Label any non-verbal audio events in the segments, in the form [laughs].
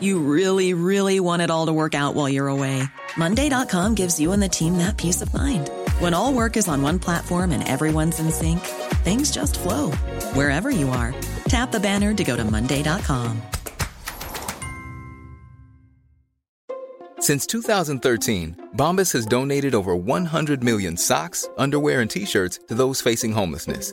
You really, really want it all to work out while you're away. Monday.com gives you and the team that peace of mind. When all work is on one platform and everyone's in sync, things just flow wherever you are. Tap the banner to go to Monday.com. Since 2013, Bombas has donated over 100 million socks, underwear, and t shirts to those facing homelessness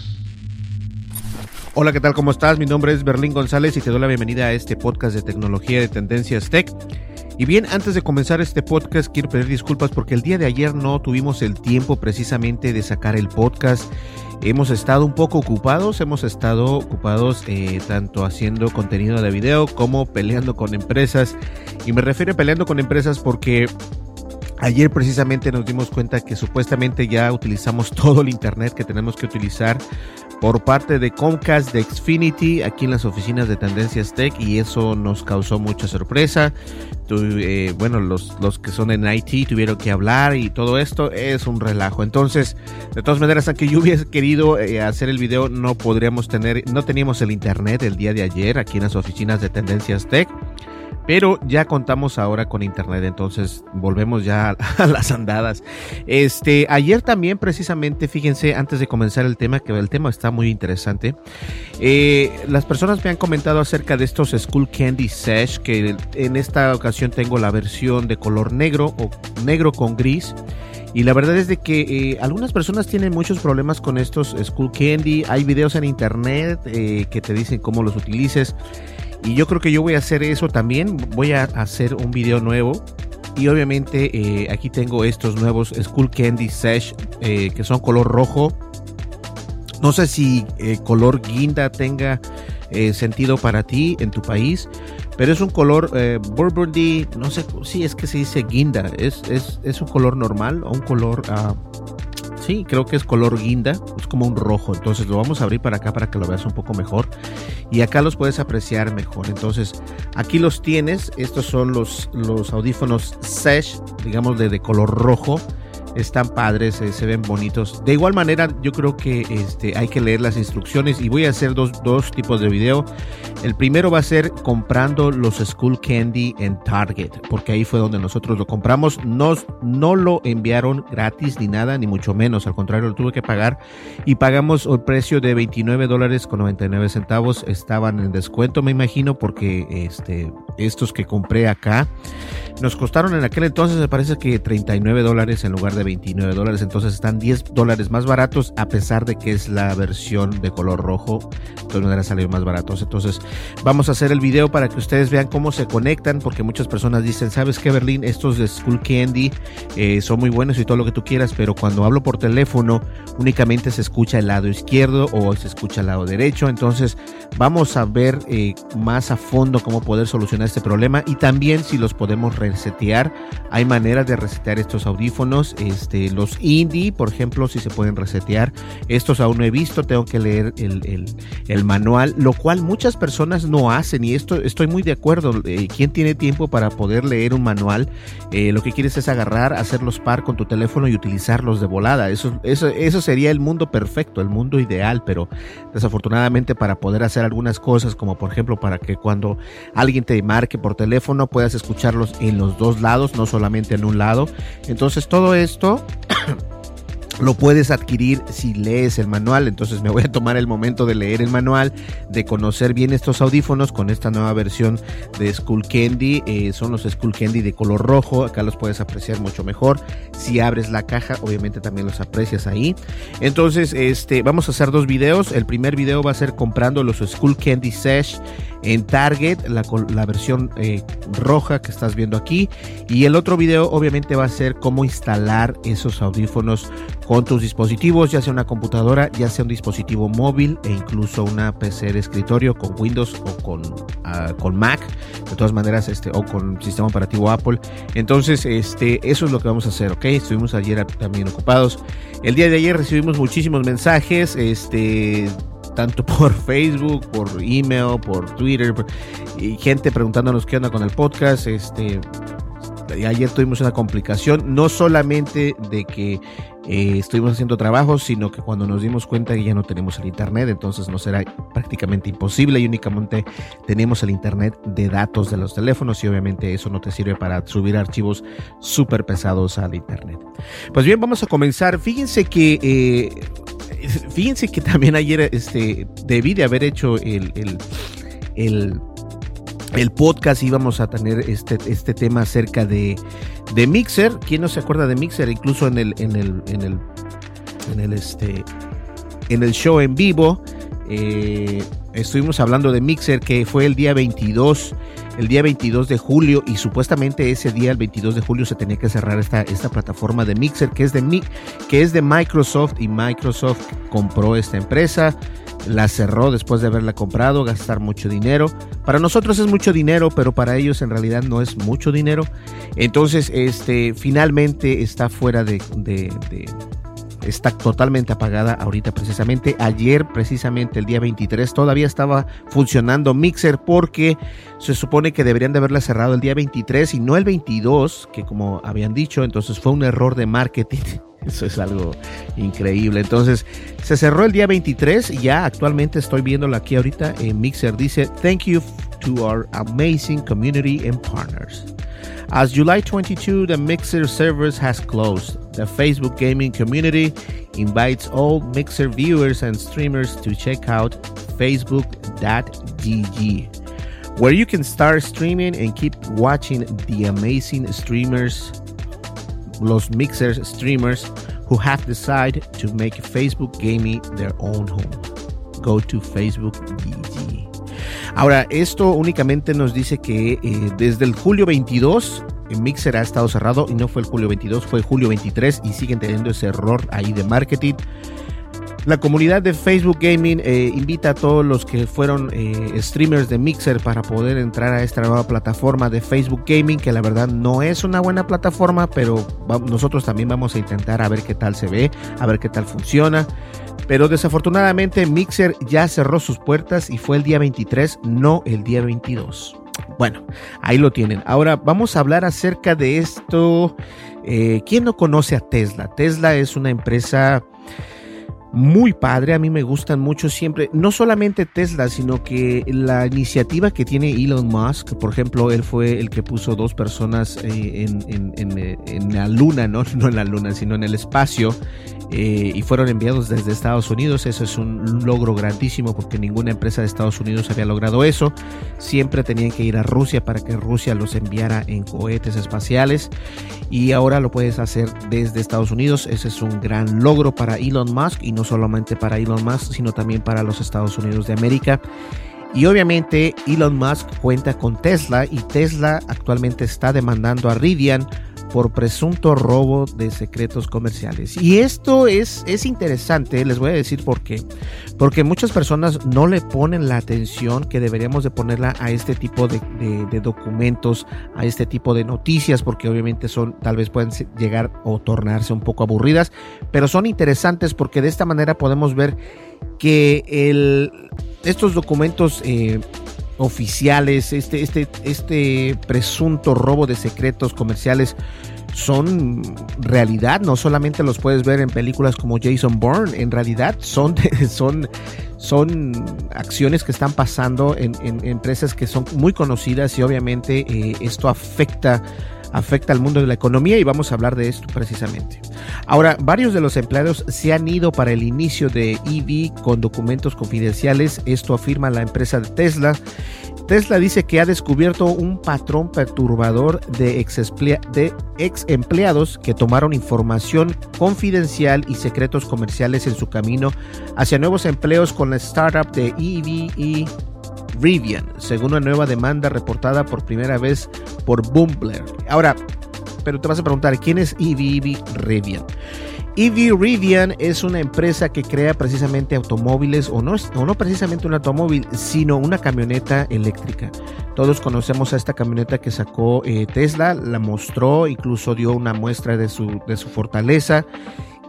Hola, ¿qué tal? ¿Cómo estás? Mi nombre es Berlín González y te doy la bienvenida a este podcast de tecnología de Tendencias Tech. Y bien, antes de comenzar este podcast, quiero pedir disculpas porque el día de ayer no tuvimos el tiempo precisamente de sacar el podcast. Hemos estado un poco ocupados, hemos estado ocupados eh, tanto haciendo contenido de video como peleando con empresas. Y me refiero a peleando con empresas porque Ayer precisamente nos dimos cuenta que supuestamente ya utilizamos [laughs] todo el internet que tenemos que utilizar por parte de Comcast, de Xfinity, aquí en las oficinas de Tendencias Tech y eso nos causó mucha sorpresa. Eh, bueno, los, los que son en IT tuvieron que hablar y todo esto es un relajo. Entonces, de todas maneras, aunque yo hubiese querido eh, hacer el video, no podríamos tener, no teníamos el internet el día de ayer aquí en las oficinas de Tendencias Tech. Pero ya contamos ahora con internet, entonces volvemos ya [laughs] a las andadas. Este, ayer también precisamente, fíjense, antes de comenzar el tema, que el tema está muy interesante, eh, las personas me han comentado acerca de estos School Candy Sesh, que en esta ocasión tengo la versión de color negro o negro con gris. Y la verdad es de que eh, algunas personas tienen muchos problemas con estos School Candy. Hay videos en internet eh, que te dicen cómo los utilices. Y yo creo que yo voy a hacer eso también. Voy a hacer un video nuevo. Y obviamente eh, aquí tengo estos nuevos School Candy Sesh eh, que son color rojo. No sé si eh, color guinda tenga sentido para ti en tu país. Pero es un color Burgundy. No sé si es que se dice guinda. Es, es, es un color normal o un color... Uh, Sí, creo que es color guinda, es como un rojo. Entonces lo vamos a abrir para acá para que lo veas un poco mejor. Y acá los puedes apreciar mejor. Entonces aquí los tienes. Estos son los, los audífonos Sesh, digamos de, de color rojo están padres, eh, se ven bonitos. De igual manera, yo creo que este, hay que leer las instrucciones y voy a hacer dos, dos, tipos de video. El primero va a ser comprando los School Candy en Target, porque ahí fue donde nosotros lo compramos. Nos, no lo enviaron gratis ni nada, ni mucho menos. Al contrario, lo tuve que pagar y pagamos el precio de 29 dólares con 99 centavos. Estaban en descuento, me imagino, porque este, estos que compré acá nos costaron en aquel entonces, me parece que 39 dólares en lugar de 29 dólares, entonces están 10 dólares más baratos a pesar de que es la versión de color rojo, de todas maneras salió más baratos. Entonces vamos a hacer el video para que ustedes vean cómo se conectan, porque muchas personas dicen, ¿sabes qué Berlín? Estos de School Candy eh, son muy buenos y todo lo que tú quieras, pero cuando hablo por teléfono únicamente se escucha el lado izquierdo o se escucha el lado derecho, entonces vamos a ver eh, más a fondo cómo poder solucionar este problema y también si los podemos resetear. Hay maneras de resetear estos audífonos. Este, los indie, por ejemplo, si se pueden resetear. Estos aún no he visto, tengo que leer el, manual, lo cual muchas personas no hacen y esto estoy muy de acuerdo. Eh, ¿Quién tiene tiempo para poder leer un manual? Eh, lo que quieres es agarrar, hacerlos par con tu teléfono y utilizarlos de volada. Eso, eso, eso sería el mundo perfecto, el mundo ideal, pero desafortunadamente para poder hacer algunas cosas, como por ejemplo para que cuando alguien te marque por teléfono puedas escucharlos en los dos lados, no solamente en un lado. Entonces todo [coughs] lo puedes adquirir si lees el manual. Entonces me voy a tomar el momento de leer el manual, de conocer bien estos audífonos con esta nueva versión de Skull Candy. Eh, son los Skull Candy de color rojo. Acá los puedes apreciar mucho mejor. Si abres la caja, obviamente también los aprecias ahí. Entonces, este, vamos a hacer dos videos. El primer video va a ser comprando los Skull Candy Sesh en Target, la, la versión eh, roja que estás viendo aquí. Y el otro video obviamente va a ser cómo instalar esos audífonos con tus dispositivos, ya sea una computadora, ya sea un dispositivo móvil e incluso una PC de escritorio con Windows o con, uh, con Mac, de todas maneras, este, o con sistema operativo Apple. Entonces, este, eso es lo que vamos a hacer, ¿ok? Estuvimos ayer también ocupados. El día de ayer recibimos muchísimos mensajes, este tanto por Facebook, por email, por Twitter, y gente preguntándonos qué onda con el podcast. Este, ayer tuvimos una complicación, no solamente de que eh, estuvimos haciendo trabajos, sino que cuando nos dimos cuenta que ya no tenemos el internet, entonces nos era prácticamente imposible y únicamente tenemos el internet de datos de los teléfonos y obviamente eso no te sirve para subir archivos súper pesados al internet. Pues bien, vamos a comenzar. Fíjense que eh, [laughs] fíjense que también ayer este, debí de haber hecho el, el, el, podcast, íbamos a tener este, este tema acerca de, de Mixer. ¿Quién no se acuerda de Mixer? Incluso en el, en el, en el, en el, este, en el show en vivo. Eh, estuvimos hablando de Mixer que fue el día 22 el día 22 de julio y supuestamente ese día, el 22 de julio, se tenía que cerrar esta, esta plataforma de Mixer que es de, que es de Microsoft y Microsoft compró esta empresa, la cerró después de haberla comprado, gastar mucho dinero. Para nosotros es mucho dinero, pero para ellos en realidad no es mucho dinero. Entonces, este, finalmente está fuera de está totalmente apagada ahorita precisamente. Ayer precisamente el día 23 todavía estaba funcionando Mixer porque se supone que deberían de haberla cerrado el día 23 y no el 22, que como habían dicho, entonces fue un error de marketing. [laughs] Eso es algo increíble. Entonces, se cerró el día 23 y ya actualmente estoy viéndolo aquí ahorita en Mixer. Dice, thank you to our amazing community and partners. As July 22, the Mixer servers has closed. The Facebook gaming community invites all Mixer viewers and streamers to check out facebook.gg, where you can start streaming and keep watching the amazing streamers, los Mixer streamers who have decided to make Facebook gaming their own home. Go to Facebook.gg. Ahora, esto únicamente nos dice que eh, desde el julio 22 el Mixer ha estado cerrado y no fue el julio 22, fue julio 23 y siguen teniendo ese error ahí de marketing. La comunidad de Facebook Gaming eh, invita a todos los que fueron eh, streamers de Mixer para poder entrar a esta nueva plataforma de Facebook Gaming, que la verdad no es una buena plataforma, pero nosotros también vamos a intentar a ver qué tal se ve, a ver qué tal funciona. Pero desafortunadamente Mixer ya cerró sus puertas y fue el día 23, no el día 22. Bueno, ahí lo tienen. Ahora vamos a hablar acerca de esto. Eh, ¿Quién no conoce a Tesla? Tesla es una empresa muy padre, a mí me gustan mucho siempre, no solamente Tesla, sino que la iniciativa que tiene Elon Musk, por ejemplo, él fue el que puso dos personas eh, en, la luna, ¿no? [laughs] no en la luna, sino en el espacio, eh, y fueron enviados desde Estados Unidos, eso es un logro grandísimo porque ninguna empresa de Estados Unidos había logrado eso, siempre tenían que ir a Rusia para que Rusia los enviara en cohetes espaciales, y ahora lo puedes hacer desde Estados Unidos, ese es un gran logro para Elon Musk y no solamente para Elon Musk, sino también para los Estados Unidos de América. Y obviamente Elon Musk cuenta con Tesla y Tesla actualmente está demandando a Rivian por presunto robo de secretos comerciales. Y esto es, es interesante, les voy a decir por qué. Porque muchas personas no le ponen la atención que deberíamos de ponerla a este tipo de, documentos, a este tipo de noticias, porque obviamente son, tal vez pueden llegar o tornarse un poco aburridas, pero son interesantes porque de esta manera podemos ver que estos documentos eh, oficiales, este, este, este presunto robo de secretos comerciales son realidad, no solamente los puedes ver en películas como Jason Bourne, en realidad son, [laughs] son, son acciones que están pasando en, empresas que son muy conocidas y obviamente eh, esto afecta afecta al mundo de la economía y vamos a hablar de esto precisamente. Ahora, varios de los empleados se han ido para el inicio de EV con documentos confidenciales, esto afirma la empresa de Tesla. Tesla dice que ha descubierto un patrón perturbador de ex, de ex empleados que tomaron información confidencial y secretos comerciales en su camino hacia nuevos empleos con la startup de EV Rivian, según una nueva demanda reportada por primera vez por Bumbler. Ahora, pero te vas a preguntar, ¿quién es EV Rivian? EV Rivian es una empresa que crea precisamente automóviles, o no, o no precisamente un automóvil, sino una camioneta eléctrica. Todos conocemos a esta camioneta que sacó eh, Tesla, la mostró, incluso dio una muestra de su, de su fortaleza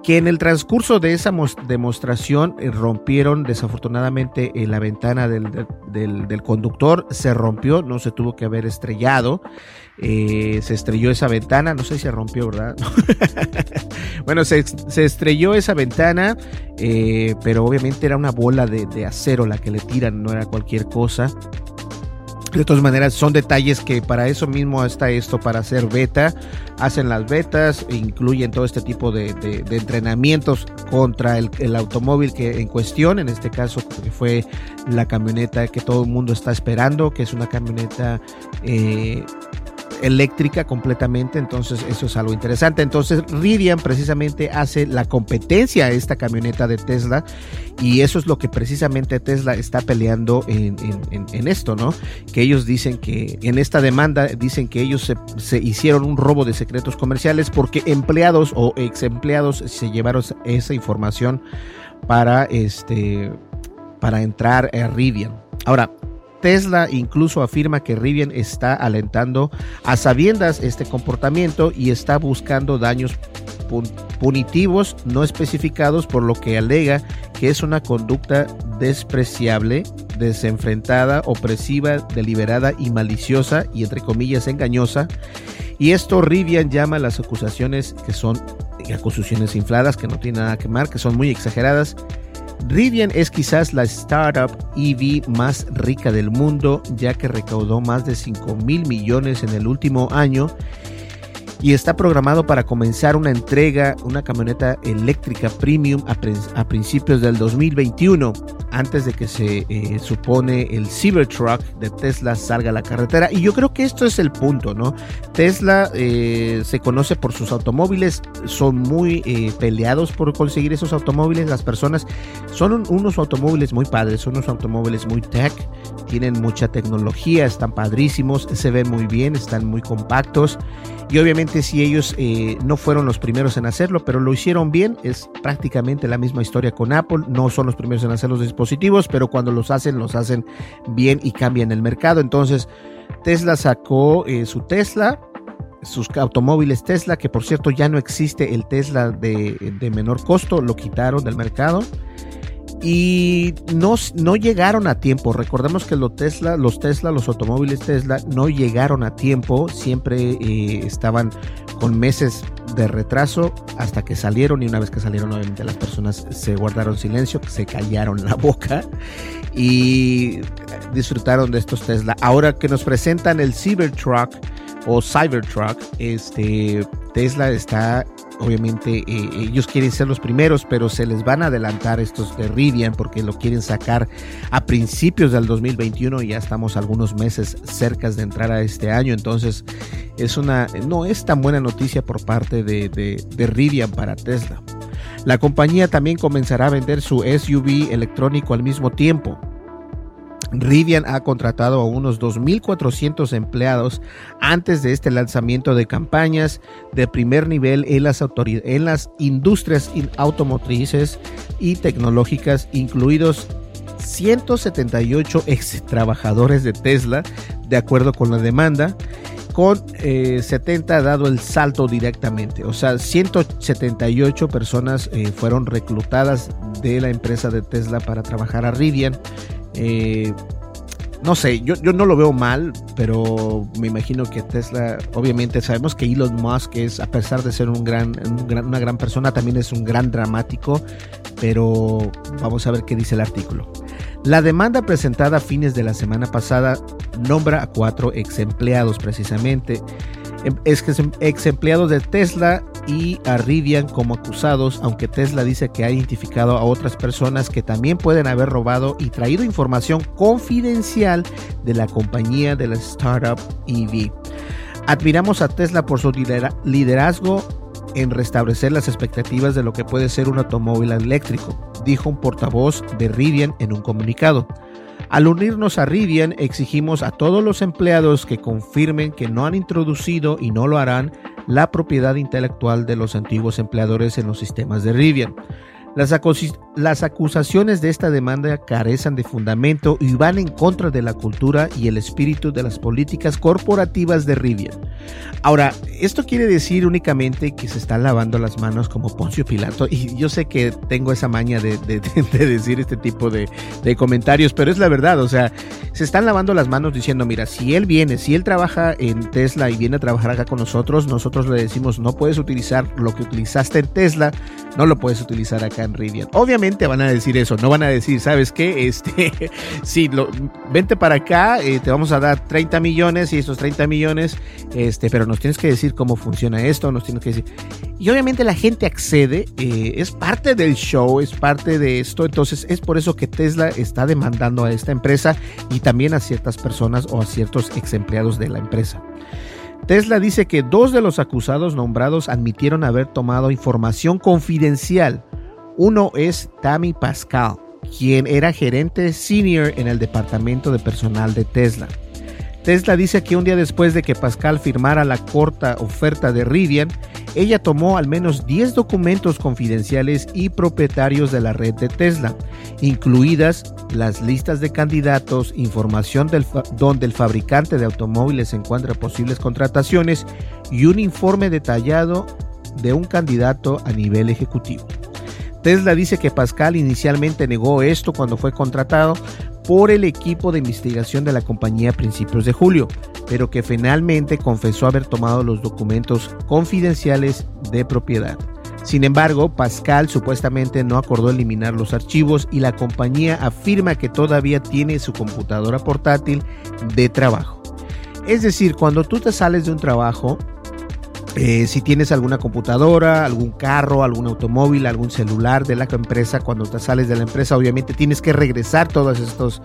que en el transcurso de esa demostración eh, rompieron desafortunadamente eh, la ventana del, conductor, se rompió, no se tuvo que haber estrellado, eh, se estrelló esa ventana, no sé si se rompió, ¿verdad? [laughs] bueno, se, estrelló esa ventana, pero obviamente era una bola de, de acero la que le tiran, no era cualquier cosa. De todas maneras, son detalles que para eso mismo está esto, para hacer beta. Hacen las betas, incluyen todo este tipo de, entrenamientos contra el, automóvil que en cuestión, en este caso fue la camioneta que todo el mundo está esperando, que es una camioneta eh, eléctrica completamente, entonces eso es algo interesante. Entonces Rivian precisamente hace la competencia a esta camioneta de Tesla y eso es lo que precisamente Tesla está peleando en, esto, ¿no? Que ellos dicen que en esta demanda dicen que ellos se, se, hicieron un robo de secretos comerciales porque empleados o ex empleados se llevaron esa información para este para entrar a Rivian. Ahora, Tesla incluso afirma que Rivian está alentando a sabiendas este comportamiento y está buscando daños punitivos no especificados, por lo que alega que es una conducta despreciable, desenfrentada, opresiva, deliberada y maliciosa y entre comillas engañosa. Y esto Rivian llama las acusaciones que son acusaciones infladas, que no tienen nada que ver, que son muy exageradas Rivian es quizás la startup EV más rica del mundo, ya que recaudó más de 5 mil millones en el último año y está programado para comenzar una entrega, una camioneta eléctrica premium a, principios del 2021, antes de que se eh, supone el Cybertruck de Tesla salga a la carretera. Y yo creo que esto es el punto, ¿no? Tesla eh, se conoce por sus automóviles, son muy eh, peleados por conseguir esos automóviles. Las personas son unos automóviles muy padres, son unos automóviles muy tech, tienen mucha tecnología, están padrísimos, se ven muy bien, están muy compactos. Y obviamente si ellos eh, no fueron los primeros en hacerlo, pero lo hicieron bien, es prácticamente la misma historia con Apple. No son los primeros en hacer los dispositivos, pero cuando los hacen, los hacen bien y cambian el mercado. Entonces, Tesla sacó eh, su Tesla, sus automóviles Tesla, que por cierto ya no existe el Tesla de, de menor costo, lo quitaron del mercado y no, no llegaron a tiempo. Recordemos que los Tesla, los Tesla, los automóviles Tesla no llegaron a tiempo, siempre eh, estaban con meses de retraso hasta que salieron y una vez que salieron obviamente las personas se guardaron silencio, se callaron la boca y disfrutaron de estos Tesla. Ahora que nos presentan el Cybertruck o Cybertruck, este Tesla está obviamente eh, ellos quieren ser los primeros, pero se les van a adelantar estos de Rivian porque lo quieren sacar a principios del 2021 y ya estamos algunos meses cerca de entrar a este año, entonces es una, no es tan buena noticia por parte de, de, de Rivian para Tesla. La compañía también comenzará a vender su SUV electrónico al mismo tiempo. Rivian ha contratado a unos 2.400 empleados antes de este lanzamiento de campañas de primer nivel en las, industrias automotrices y tecnológicas, incluidos 178 ex trabajadores de Tesla, de acuerdo con la demanda, con 70 eh, dado el salto directamente. O sea, 178 personas eh, fueron reclutadas de la empresa de Tesla para trabajar a Rivian. Eh, no sé, yo, yo, no lo veo mal, pero me imagino que Tesla, obviamente sabemos que Elon Musk es, a pesar de ser un gran, una gran persona, también es un gran dramático, pero vamos a ver qué dice el artículo. La demanda presentada a fines de la semana pasada nombra a cuatro ex empleados precisamente. Em, es que ex empleados de Tesla y a Rivian como acusados, aunque Tesla dice que ha identificado a otras personas que también pueden haber robado y traído información confidencial de la compañía de la startup EV. Admiramos a Tesla por su liderazgo en restablecer las expectativas de lo que puede ser un automóvil eléctrico, dijo un portavoz de Rivian en un comunicado. Al unirnos a Rivian, exigimos a todos los empleados que confirmen que no han introducido y no lo harán la propiedad intelectual de los antiguos empleadores en los sistemas de Rivian. Las, acusaciones de esta demanda carecen de fundamento y van en contra de la cultura y el espíritu de las políticas corporativas de Rivian. Ahora, esto quiere decir únicamente que se están lavando las manos como Poncio Pilato y yo sé que tengo esa maña de, [laughs] decir este tipo de, comentarios, pero es la verdad, o sea, se están lavando las manos diciendo, mira, si él viene, si él trabaja en Tesla y viene a trabajar acá con nosotros, nosotros le decimos, no puedes utilizar lo que utilizaste en Tesla, no lo puedes utilizar acá Obviamente van a decir eso, no van a decir, ¿sabes qué? Este, [laughs] sí, lo, vente para acá, eh, te vamos a dar 30 millones y esos 30 millones, este, pero nos tienes que decir cómo funciona esto, nos tienes que decir. Y obviamente la gente accede, eh, es parte del show, es parte de esto, entonces es por eso que Tesla está demandando a esta empresa y también a ciertas personas o a ciertos ex empleados de la empresa. Tesla dice que dos de los acusados nombrados admitieron haber tomado información confidencial. Uno es Tammy Pascal, quien era gerente senior en el departamento de personal de Tesla. Tesla dice que un día después de que Pascal firmara la corta oferta de Rivian, ella tomó al menos 10 documentos confidenciales y propietarios de la red de Tesla, incluidas las listas de candidatos, información del donde el fabricante de automóviles encuentra posibles contrataciones y un informe detallado de un candidato a nivel ejecutivo. Tesla dice que Pascal inicialmente negó esto cuando fue contratado, por el equipo de investigación de la compañía a principios de julio, pero que finalmente confesó haber tomado los documentos confidenciales de propiedad. Sin embargo, Pascal supuestamente no acordó eliminar los archivos y la compañía afirma que todavía tiene su computadora portátil de trabajo. Es decir, cuando tú te sales de un trabajo, eh, si tienes alguna computadora, algún carro, algún automóvil, algún celular de la empresa, cuando te sales de la empresa, obviamente tienes que regresar todos estos,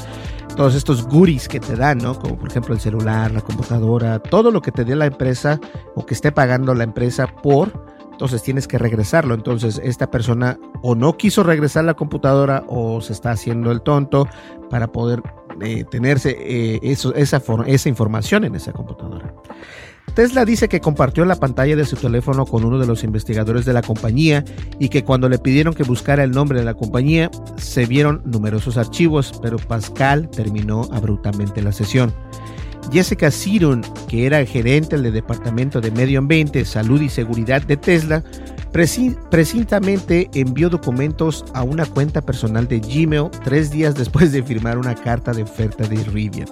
todos estos goodies que te dan, ¿no? Como por ejemplo el celular, la computadora, todo lo que te dé la empresa o que esté pagando la empresa por, entonces tienes que regresarlo. Entonces esta persona o no quiso regresar la computadora o se está haciendo el tonto para poder eh, tenerse eh, esa, esa información en esa computadora. Tesla dice que compartió la pantalla de su teléfono con uno de los investigadores de la compañía y que cuando le pidieron que buscara el nombre de la compañía se vieron numerosos archivos, pero Pascal terminó abruptamente la sesión. Jessica Siron, que era gerente del Departamento de Medio Ambiente, Salud y Seguridad de Tesla, precisamente envió documentos a una cuenta personal de Gmail tres días después de firmar una carta de oferta de Rivian.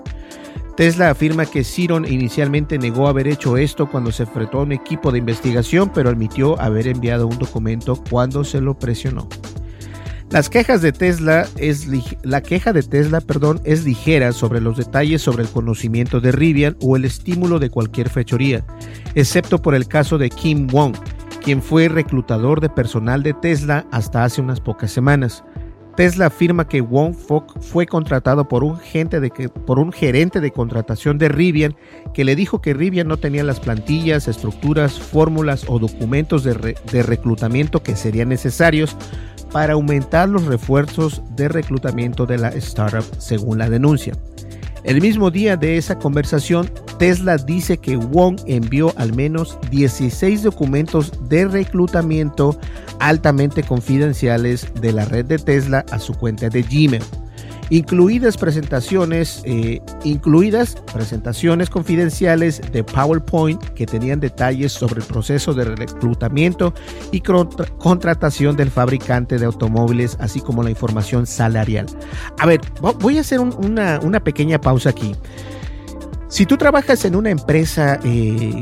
Tesla afirma que Siron inicialmente negó haber hecho esto cuando se enfrentó a un equipo de investigación, pero admitió haber enviado un documento cuando se lo presionó. Las quejas de Tesla es la queja de Tesla, perdón, es ligera sobre los detalles sobre el conocimiento de Rivian o el estímulo de cualquier fechoría, excepto por el caso de Kim Wong, quien fue reclutador de personal de Tesla hasta hace unas pocas semanas. Tesla afirma que Wong Fok fue contratado por un, gerente de contratación de Rivian que le dijo que Rivian no tenía las plantillas, estructuras, fórmulas o documentos de reclutamiento que serían necesarios para aumentar los refuerzos de reclutamiento de la startup, según la denuncia. El mismo día de esa conversación, Tesla dice que Wong envió al menos 16 documentos de reclutamiento altamente confidenciales de la red de Tesla a su cuenta de Gmail incluidas presentaciones, eh, incluidas presentaciones confidenciales de PowerPoint que tenían detalles sobre el proceso de reclutamiento y contratación del fabricante de automóviles, así como la información salarial. A ver, voy a hacer una, pequeña pausa aquí. Si tú trabajas en una empresa eh,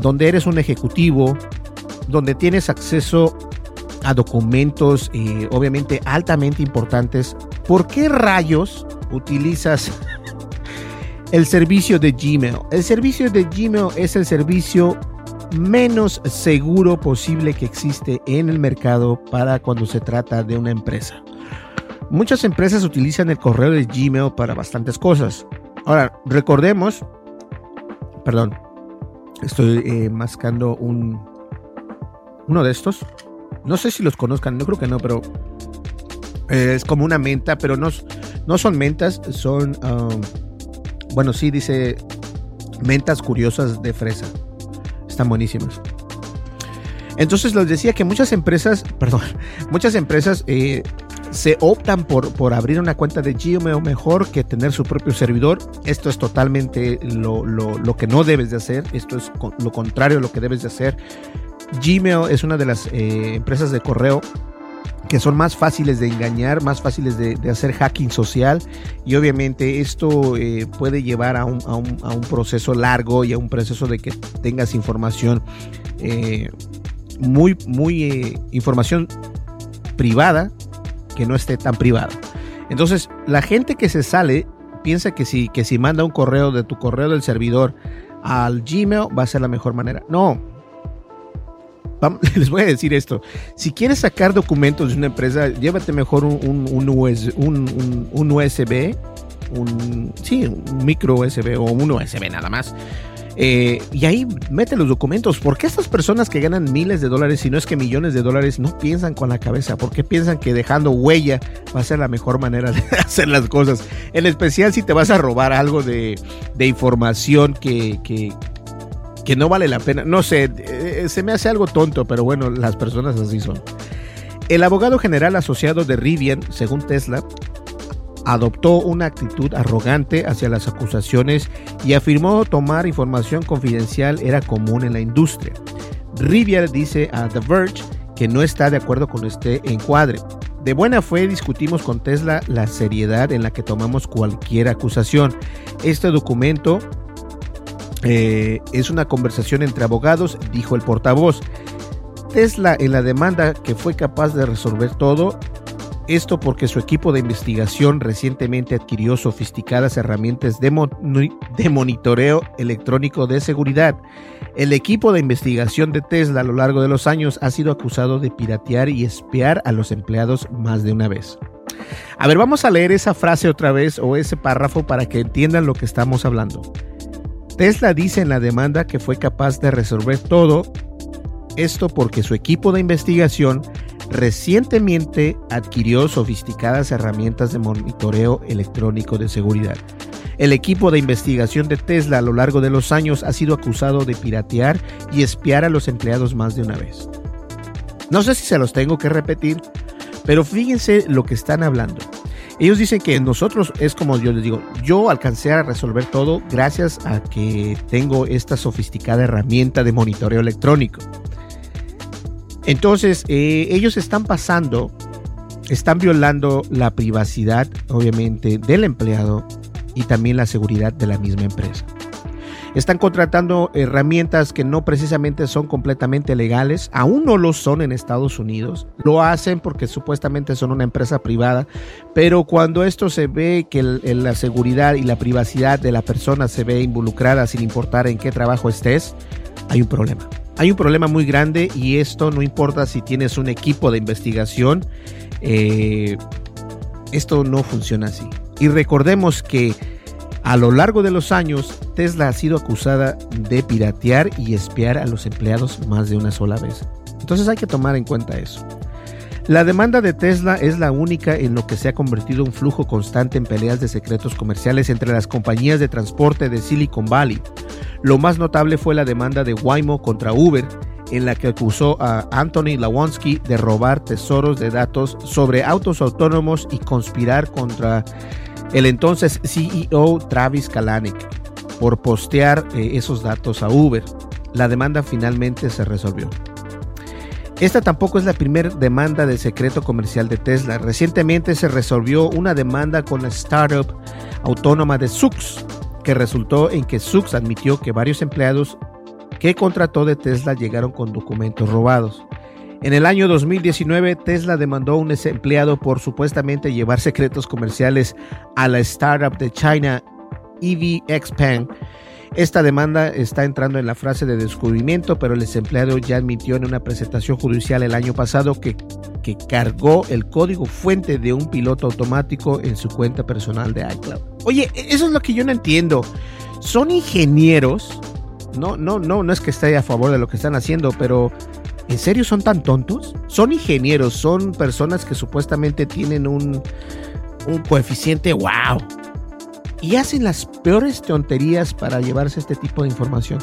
donde eres un ejecutivo, donde tienes acceso a documentos eh, obviamente altamente importantes, ¿por qué rayos utilizas [laughs] el servicio de Gmail? El servicio de Gmail es el servicio menos seguro posible que existe en el mercado para cuando se trata de una empresa. Muchas empresas utilizan el correo de Gmail para bastantes cosas. Ahora, recordemos, perdón, estoy eh, mascando un, uno de estos. No sé si los conozcan, no creo que no, pero eh, es como una menta, pero no, no son mentas, son, um, bueno, sí dice mentas curiosas de fresa. Están buenísimas. Entonces les decía que muchas empresas, [laughs] perdón, muchas empresas eh, se optan por, por abrir una cuenta de Gmail mejor que tener su propio servidor. Esto es totalmente lo, lo, lo que no debes de hacer. Esto es lo contrario a lo que debes de hacer. Gmail es una de las eh, empresas de correo que son más fáciles de engañar, más fáciles de, de hacer hacking social y obviamente esto eh, puede llevar a un, a, un, a un, proceso largo y a un proceso de que tengas información eh, muy, muy información privada que no esté tan privada. Entonces la gente que se sale piensa que si, que si manda un correo de tu correo del servidor al Gmail va a ser la mejor manera. No, [laughs] les voy a decir esto. Si quieres sacar documentos de una empresa, llévate mejor un, un, un, un USB, un, sí, un micro USB o un USB nada más. Eh, y ahí mete los documentos. ¿Por qué estas personas que ganan miles de dólares, si no es que millones de dólares, no piensan con la cabeza? ¿Por qué piensan que dejando huella va a ser la mejor manera de [laughs] hacer las cosas? En especial si te vas a robar algo de, de información que, que, no vale la pena. No sé, eh, se me hace algo tonto, pero bueno, las personas así son. El abogado general asociado de Rivian, según Tesla, adoptó una actitud arrogante hacia las acusaciones y afirmó tomar información confidencial era común en la industria. Rivian dice a The Verge que no está de acuerdo con este encuadre. De buena fe discutimos con Tesla la seriedad en la que tomamos cualquier acusación. Este documento eh, es una conversación entre abogados, dijo el portavoz. Tesla en la demanda que fue capaz de resolver todo, esto porque su equipo de investigación recientemente adquirió sofisticadas herramientas de, mon de monitoreo electrónico de seguridad. El equipo de investigación de Tesla a lo largo de los años ha sido acusado de piratear y espiar a los empleados más de una vez. A ver, vamos a leer esa frase otra vez o ese párrafo para que entiendan lo que estamos hablando. Tesla dice en la demanda que fue capaz de resolver todo esto porque su equipo de investigación recientemente adquirió sofisticadas herramientas de monitoreo electrónico de seguridad. El equipo de investigación de Tesla a lo largo de los años ha sido acusado de piratear y espiar a los empleados más de una vez. No sé si se los tengo que repetir, pero fíjense lo que están hablando. Ellos dicen que nosotros es como yo les digo, yo alcancé a resolver todo gracias a que tengo esta sofisticada herramienta de monitoreo electrónico. Entonces, eh, ellos están pasando, están violando la privacidad, obviamente, del empleado y también la seguridad de la misma empresa. Están contratando herramientas que no precisamente son completamente legales, aún no lo son en Estados Unidos. Lo hacen porque supuestamente son una empresa privada, pero cuando esto se ve que la seguridad y la privacidad de la persona se ve involucrada sin importar en qué trabajo estés, hay un problema. Hay un problema muy grande y esto no importa si tienes un equipo de investigación, eh, esto no funciona así. Y recordemos que a lo largo de los años, Tesla ha sido acusada de piratear y espiar a los empleados más de una sola vez. Entonces hay que tomar en cuenta eso. La demanda de Tesla es la única en lo que se ha convertido un flujo constante en peleas de secretos comerciales entre las compañías de transporte de Silicon Valley. Lo más notable fue la demanda de Waymo contra Uber, en la que acusó a Anthony Lawonsky de robar tesoros de datos sobre autos autónomos y conspirar contra el entonces CEO Travis Kalanick por postear eh, esos datos a Uber. La demanda finalmente se resolvió. Esta tampoco es la primera demanda de secreto comercial de Tesla. Recientemente se resolvió una demanda con la startup autónoma de Sux, que resultó en que Sux admitió que varios empleados que contrató de Tesla llegaron con documentos robados. En el año 2019, Tesla demandó a un empleado por supuestamente llevar secretos comerciales a la startup de China EV Xpeng Esta demanda está entrando en la frase de descubrimiento, pero el desempleado ya admitió en una presentación judicial el año pasado que, que cargó el código fuente de un piloto automático en su cuenta personal de iCloud. Oye, eso es lo que yo no entiendo. Son ingenieros. No, no, no, no es que esté a favor de lo que están haciendo, pero ¿en serio son tan tontos? Son ingenieros, son personas que supuestamente tienen un, un coeficiente wow y hacen las peores tonterías para llevarse este tipo de información.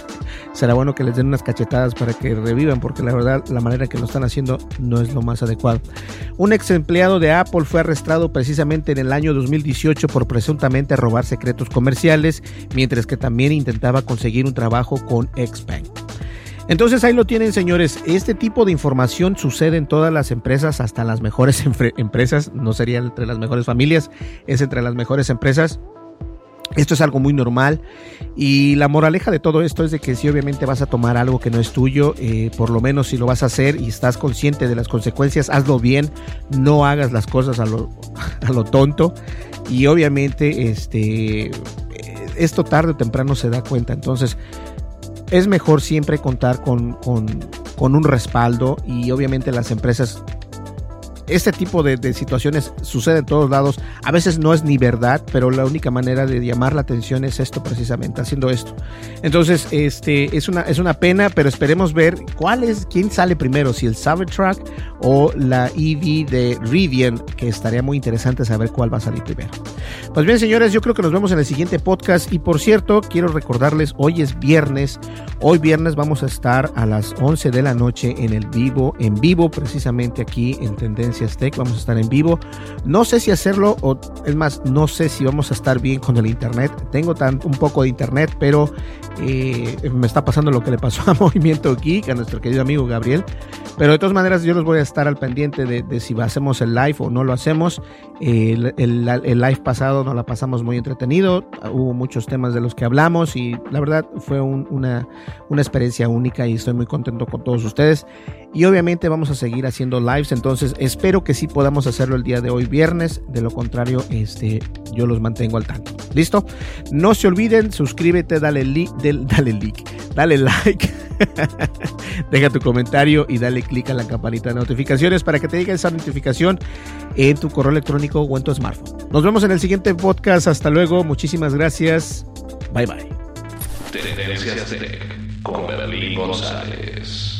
[laughs] Será bueno que les den unas cachetadas para que revivan, porque la verdad la manera que lo están haciendo no es lo más adecuado. Un ex empleado de Apple fue arrestado precisamente en el año 2018 por presuntamente robar secretos comerciales, mientras que también intentaba conseguir un trabajo con Xpeng. Entonces ahí lo tienen, señores. Este tipo de información sucede en todas las empresas, hasta las mejores [laughs] empresas. No sería entre las mejores familias, es entre las mejores empresas. Esto es algo muy normal y la moraleja de todo esto es de que si obviamente vas a tomar algo que no es tuyo, eh, por lo menos si lo vas a hacer y estás consciente de las consecuencias, hazlo bien, no hagas las cosas a lo, [laughs] a lo tonto y obviamente este, eh, esto tarde o temprano se da cuenta. Entonces es mejor siempre contar con, con, con un respaldo y obviamente las empresas este tipo de, situaciones sucede en todos lados. A veces no es ni verdad, pero la única manera de llamar la atención es esto precisamente, haciendo esto. Entonces, este es una, es una pena, pero esperemos ver cuál es, quién sale primero, si el Cybertruck o la EV de Rivian, que estaría muy interesante saber cuál va a salir primero. Pues bien, señores, yo creo que nos vemos en el siguiente podcast. Y por cierto, quiero recordarles, hoy es viernes. Hoy viernes vamos a estar a las 11 de la noche en el vivo, en vivo precisamente aquí en Tendencia Vamos a estar en vivo. No sé si hacerlo o es más, no sé si vamos a estar bien con el internet. Tengo tan, un poco de internet, pero eh, me está pasando lo que le pasó [laughs] a Movimiento Geek, a nuestro querido amigo Gabriel. Pero de todas maneras, yo los voy a estar al pendiente de, si hacemos el live o no lo hacemos. el, live pasado nos la pasamos muy entretenido. Hubo muchos temas de los que hablamos y la verdad fue una, una experiencia única y estoy muy contento con todos ustedes. Y obviamente vamos a seguir haciendo lives, entonces espero que sí podamos hacerlo el día de hoy viernes, de lo contrario este yo los mantengo al tanto. ¿Listo? No se olviden, suscríbete, dale [laughs] dale like, dale like. [laughs] Deja tu comentario y dale click a la campanita de notificaciones para que te llegue esa notificación en tu correo electrónico o en tu smartphone. Nos vemos en el siguiente podcast. Hasta luego. Muchísimas gracias. Bye bye. Tendencias Tech con Berlín González.